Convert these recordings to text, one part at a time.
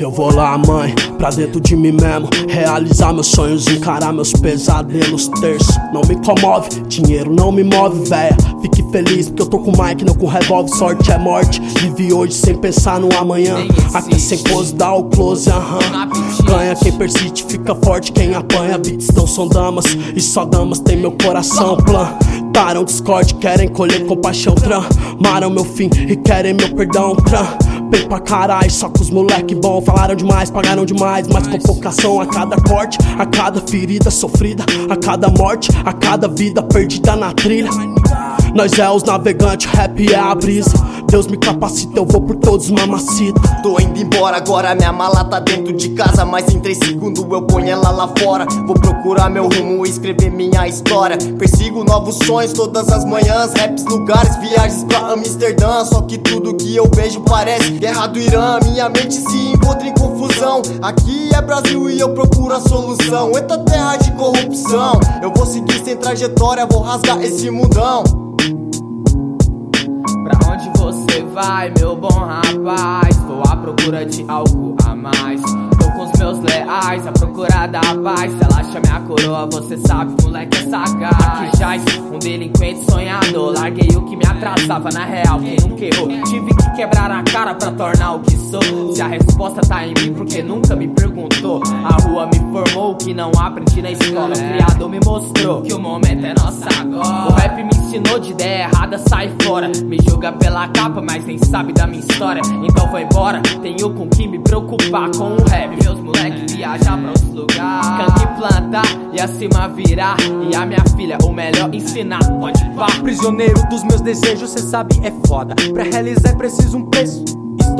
Eu vou lá, mãe, pra dentro de mim mesmo. Realizar meus sonhos, encarar meus pesadelos. Terço, não me comove, dinheiro não me move, véia. Fique feliz porque eu tô com Mike, não com revólver. Sorte é morte. Vive hoje sem pensar no amanhã. Até sem pose, dá o close, aham. Ganha quem persiste, fica forte quem apanha. Beats não são damas, e só damas tem meu coração. Plantaram discord, querem colher compaixão. Tramaram meu fim e querem meu perdão. Tram bem pra caralho, só com os moleque bom. Falaram demais, pagaram demais, mas com focação a cada corte, a cada ferida sofrida, a cada morte, a cada vida perdida na trilha. Nós é os navegantes, rap é a brisa. Deus me capacita, eu vou por todos mamacita. Tô indo embora agora, minha mala tá dentro de casa. Mas em três segundos eu ponho ela lá fora. Vou procurar meu rumo e escrever minha história. Persigo novos sonhos todas as manhãs. Raps, lugares, viagens pra Amsterdã. Só que tudo que eu vejo parece guerra do Irã. Minha mente se encontra em confusão. Aqui é Brasil e eu procuro a solução. Eita terra de corrupção. Eu vou seguir sem trajetória, vou rasgar esse mundão. Onde você vai, meu bom rapaz? Vou à procura de algo a mais. Tô com os meus leais à procura da paz. Se ela chama a coroa, você sabe, moleque é sagaz. Aqui jaz um delinquente sonhador. Larguei o que me atrasava, na real, quem nunca errou. Tive que quebrar a cara pra tornar o que sou. Se a resposta tá em mim, porque nunca me perguntou. A rua me que não aprendi na escola. O criador me mostrou que o momento é nosso agora. O rap me ensinou de ideia errada, sai fora. Me julga pela capa, mas nem sabe da minha história. Então vou embora, tenho com que me preocupar com o rap. Meus moleques viajar pra outros lugares. Canto e plantar e acima virar. E a minha filha, o melhor ensinar. Pode pá. Prisioneiro dos meus desejos, cê sabe, é foda. Pra realizar é preciso um preço.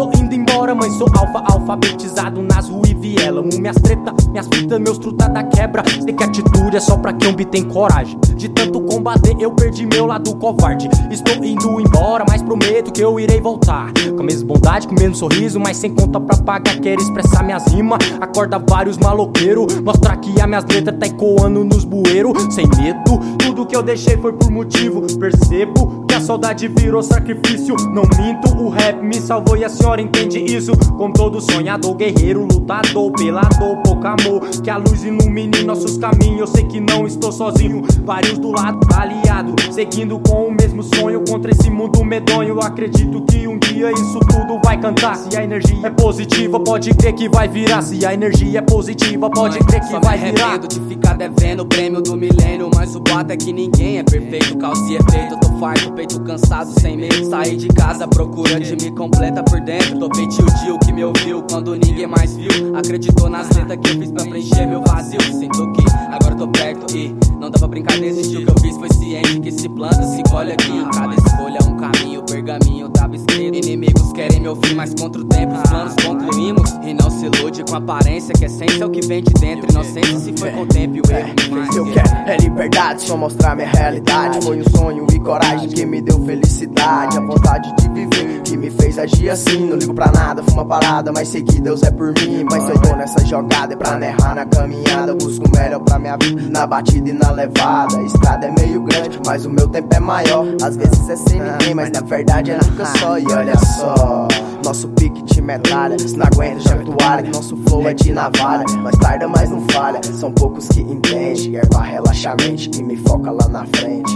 Estou indo embora, mãe, sou alfa, alfabetizado nas ruas e viela. Amo minhas treta, minhas fitas, meus truta da quebra. Sei que atitude é só pra quem obtém coragem. De tanto combater, eu perdi meu lado covarde. Estou indo embora, mas prometo que eu irei voltar. Com a mesma bondade, com o mesmo sorriso, mas sem conta pra pagar. Quero expressar minhas rimas, acorda vários maloqueiros. Mostrar que as minhas letras tá ecoando nos bueiros. Sem medo, tudo que eu deixei foi por motivo. Percebo a saudade virou sacrifício. Não minto, o rap me salvou e a senhora entende isso. Com todo sonhador, guerreiro, lutador, pelador, pouco amor. Que a luz ilumine nossos caminhos. Eu sei que não estou sozinho. Vários do lado, aliado, seguindo com o mesmo sonho contra esse mundo medonho. Eu acredito que um dia isso tudo vai cantar. Se a energia é positiva, pode crer que vai virar. Se a energia é positiva, pode crer que vai virar. de ficar devendo o prêmio do milênio. Mas o boato é que ninguém é perfeito. Causa e efeito, tô farto, peito cansado, sem medo. Saí de casa à procura de me completa por dentro. Topei tio Dio que me ouviu quando ninguém mais viu. Acreditou nas letras que eu fiz pra preencher meu vazio. Sinto que agora eu tô perto e não dá pra brincar estilo que eu fiz. Foi ciente que se planta, se colhe aqui. Cada escolha é um caminho, pergaminho tava escrito. Inimigos querem me ouvir, mas contra o tempo os planos concluímos. E não se ilude com aparência, que essência é o que vem de dentro. Inocência se foi com o tempo e o erro me fez Eu que- quero é liberdade, só mostrar minha realidade. Foi um sonho e coragem que me deu felicidade. A vontade de viver que me fez agir assim. Não ligo pra nada, fumo uma parada, mas sei que Deus é por mim. Mas eu tô nessa jogada, é pra não errar na caminhada. Busco o melhor pra minha vida, na batida e na levada. A estrada é meio grande, mas o meu tempo é maior. Às vezes é sem ninguém, mas na verdade é nunca só. E olha só. Nosso pique de metralha, se não aguenta, joga toalha. Nosso flow é de navalha. Nós tarda, mas não falha. São poucos que entendem. Erva relaxa a mente e me foca lá na frente.